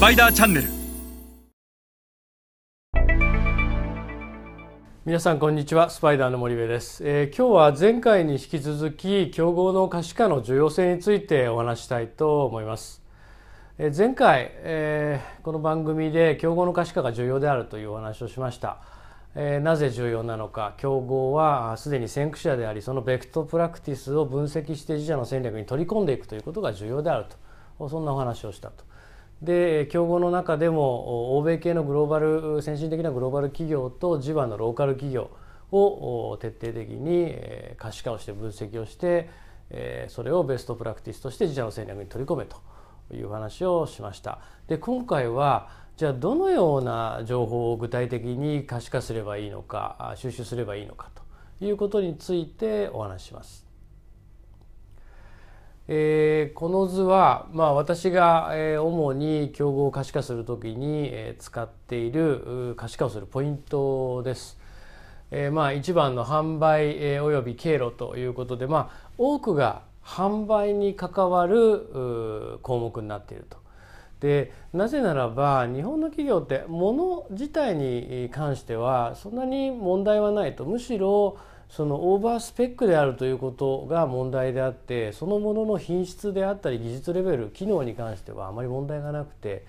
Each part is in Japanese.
スパイダーチャンネル。皆さんこんにちは。スパイダーの森部です、えー、今日は前回に引き続き競合の可視化の重要性についてお話したいと思います、えー、前回、えー、この番組で競合の可視化が重要であるというお話をしました。えー、なぜ重要なのか。競合はすでに先駆者でありそのベクトプラクティスを分析して自社の戦略に取り込んでいくということが重要であると。そんなお話をしたと。で競合の中でも欧米系のグローバル先進的なグローバル企業と地場のローカル企業を徹底的に可視化をして分析をしてそれをベストプラクティスとして自社の戦略に取り込めという話をしました。で今回はじゃあどのような情報を具体的に可視化すればいいのか収集すればいいのかということについてお話しします。えー、この図は、まあ、私が、えー、主に競合を可視化するときに、えー、使っている可視化をするポイントです。えー、まあ一番の販売、えー、および経路ということで、まあ、多くが販売に関わる項目になっていると。でなぜならば日本の企業って物自体に関してはそんなに問題はないとむしろそのオーバースペックであるということが問題であってそのものの品質であったり技術レベル機能に関してはあまり問題がなくて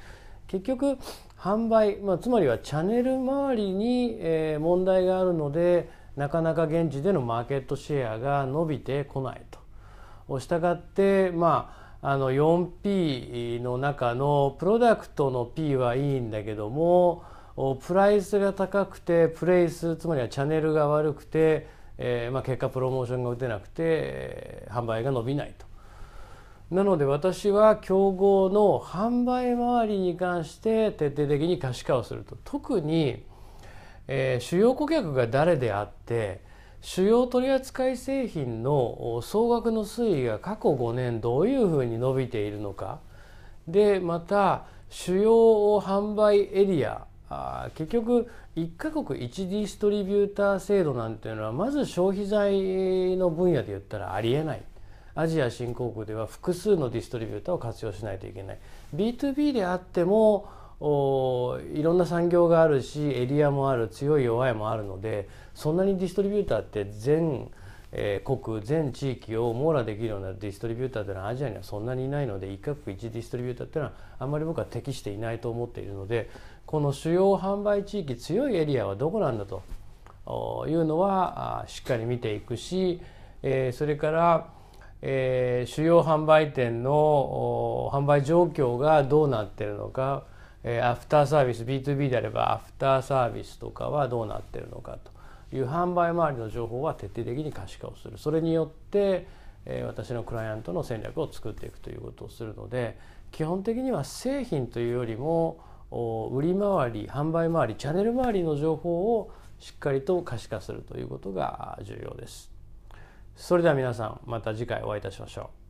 結局販売、まあ、つまりはチャンネル周りに、え問題があるのでなかなか現地でのマーケットシェアが伸びてこないと。したがってまああの 4P の中のプロダクトの P はいいんだけどもプライスが高くてプレイスつまりはチャンネルが悪くてえーまあ、結果プロモーションが打てなくて、販売が伸びないと。なので私は競合の販売周りに関して徹底的に可視化をすると特に、えー、主要顧客が誰であって主要取扱製品の総額の推移が過去5年どういうふうに伸びているのか。でまた主要販売エリア。結局1カ国1ディストリビューター制度なんていうのはまず消費財の分野で言ったらありえない。アジア新興国では複数のディストリビューターを活用しないといけない。B2B であってもおいろんな産業があるしエリアもある強い弱いもあるのでそんなにディストリビューターって全えー、国全地域を網羅できるようなディストリビューターというのはアジアにはそんなにいないので一カ国一ディストリビューターというのはあんまり僕は適していないと思っているのでこの主要販売地域強いエリアはどこなんだというのはしっかり見ていくし、えー、それから、えー、主要販売店の販売状況がどうなってるのか、え、アフターサービス B2B であればアフターサービスとかはどうなってるのかと。いう販売周りの情報は徹底的に可視化をするそれによって、え私のクライアントの戦略を作っていくということをするので基本的には製品というよりも売り回り販売回りチャンネル周りの情報をしっかりと可視化するということが重要です。それでは皆さんまた次回お会いいたしましょう。